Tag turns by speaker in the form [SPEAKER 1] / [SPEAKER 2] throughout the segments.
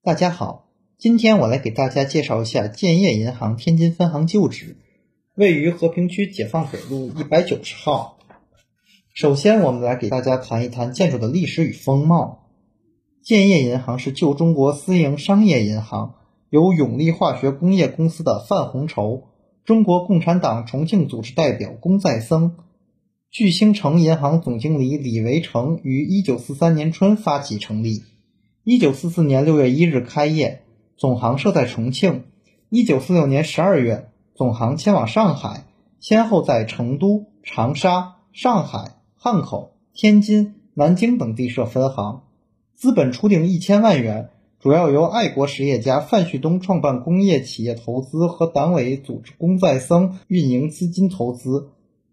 [SPEAKER 1] 大家好，今天我来给大家介绍一下建业银行天津分行旧址，位于和平区解放北路一百九十号。首先，我们来给大家谈一谈建筑的历史与风貌。建业银行是旧中国私营商业银行，由永利化学工业公司的范洪筹、中国共产党重庆组织代表龚再僧、聚兴城银行总经理李维成于一九四三年春发起成立。一九四四年六月一日开业，总行设在重庆。一九四六年十二月，总行迁往上海，先后在成都、长沙、上海、汉口、天津、南京等地设分行。资本初定一千万元，主要由爱国实业家范旭东创办工业企业投资和党委组织龚再僧运营资金投资。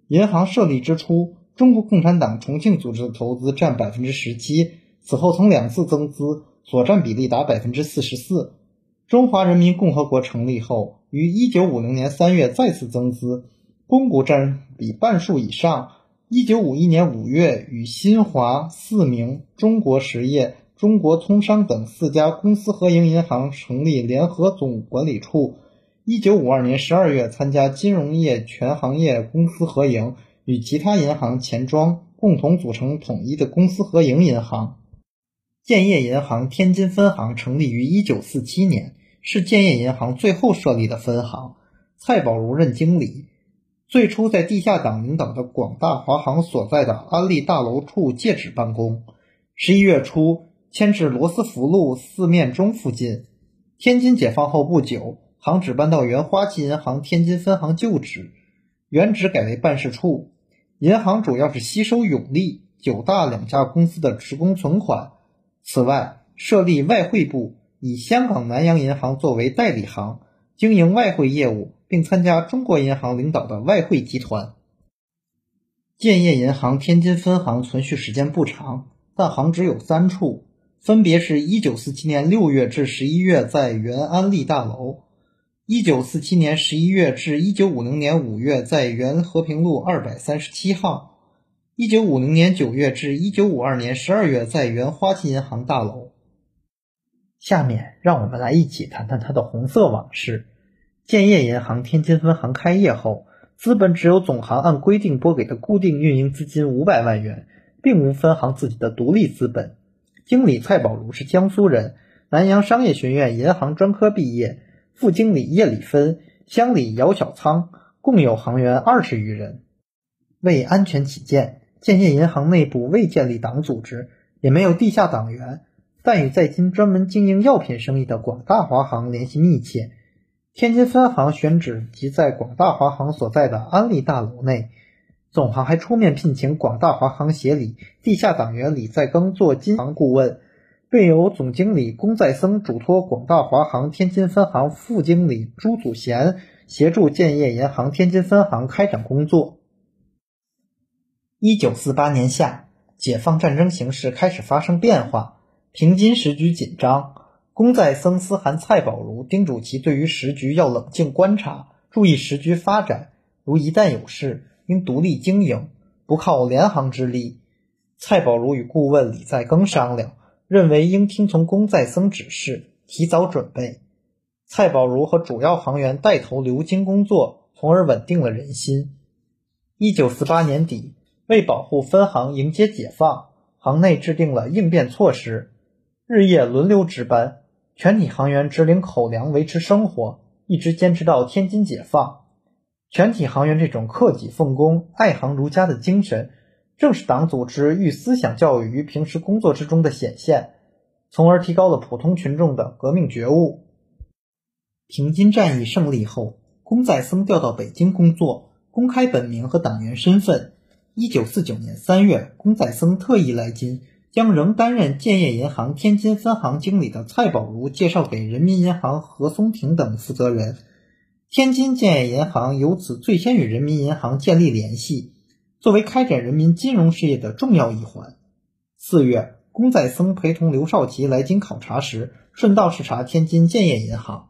[SPEAKER 1] 银行设立之初，中国共产党重庆组织的投资占百分之十七。此后曾两次增资，所占比例达百分之四十四。中华人民共和国成立后，于一九五零年三月再次增资，公股占比半数以上。一九五一年五月，与新华、四明、中国实业、中国通商等四家公司合营银行成立联合总管理处。一九五二年十二月，参加金融业全行业公司合营，与其他银行钱庄共同组成统一的公司合营银行。建业银行天津分行成立于一九四七年，是建业银行最后设立的分行。蔡宝如任经理，最初在地下党领导的广大华行所在的安利大楼处借址办公。十一月初迁至罗斯福路四面钟附近。天津解放后不久，行址搬到原花旗银行天津分行旧址，原址改为办事处。银行主要是吸收永利、九大两家公司的职工存款。此外，设立外汇部，以香港南洋银行作为代理行，经营外汇业务，并参加中国银行领导的外汇集团。建业银行天津分行存续时间不长，但行只有三处，分别是一九四七年六月至十一月在原安利大楼，一九四七年十一月至一九五零年五月在原和平路二百三十七号。一九五零年九月至一九五二年十二月，在原花旗银行大楼。下面让我们来一起谈谈它的红色往事。建业银行天津分行开业后，资本只有总行按规定拨给的固定运营资金五百万元，并无分行自己的独立资本。经理蔡宝如是江苏人，南洋商业学院银行专科毕业。副经理叶礼芬、乡里姚小仓，共有行员二十余人。为安全起见。建业银行内部未建立党组织，也没有地下党员，但与在京专门经营药品生意的广大华行联系密切。天津分行选址即在广大华行所在的安利大楼内，总行还出面聘请广大华行协理、地下党员李在庚做金行顾问，并由总经理龚再僧嘱托广大华行天津分行副经理朱祖贤协助建业银行天津分行开展工作。一九四八年夏，解放战争形势开始发生变化，平津时局紧张。龚在僧思函蔡宝如，叮嘱其对于时局要冷静观察，注意时局发展。如一旦有事，应独立经营，不靠联行之力。蔡宝如与顾问李在庚商量，认为应听从龚再僧指示，提早准备。蔡宝如和主要行员带头留京工作，从而稳定了人心。一九四八年底。为保护分行迎接解放，行内制定了应变措施，日夜轮流值班，全体行员只领口粮维持生活，一直坚持到天津解放。全体行员这种克己奉公、爱行如家的精神，正是党组织寓思想教育于平时工作之中的显现，从而提高了普通群众的革命觉悟。平津战役胜利后，龚再僧调到北京工作，公开本名和党员身份。一九四九年三月，龚再僧特意来京，将仍担任建业银行天津分行经理的蔡宝如介绍给人民银行何松亭等负责人。天津建业银行由此最先与人民银行建立联系，作为开展人民金融事业的重要一环。四月，龚再僧陪同刘少奇来京考察时，顺道视察天津建业银行。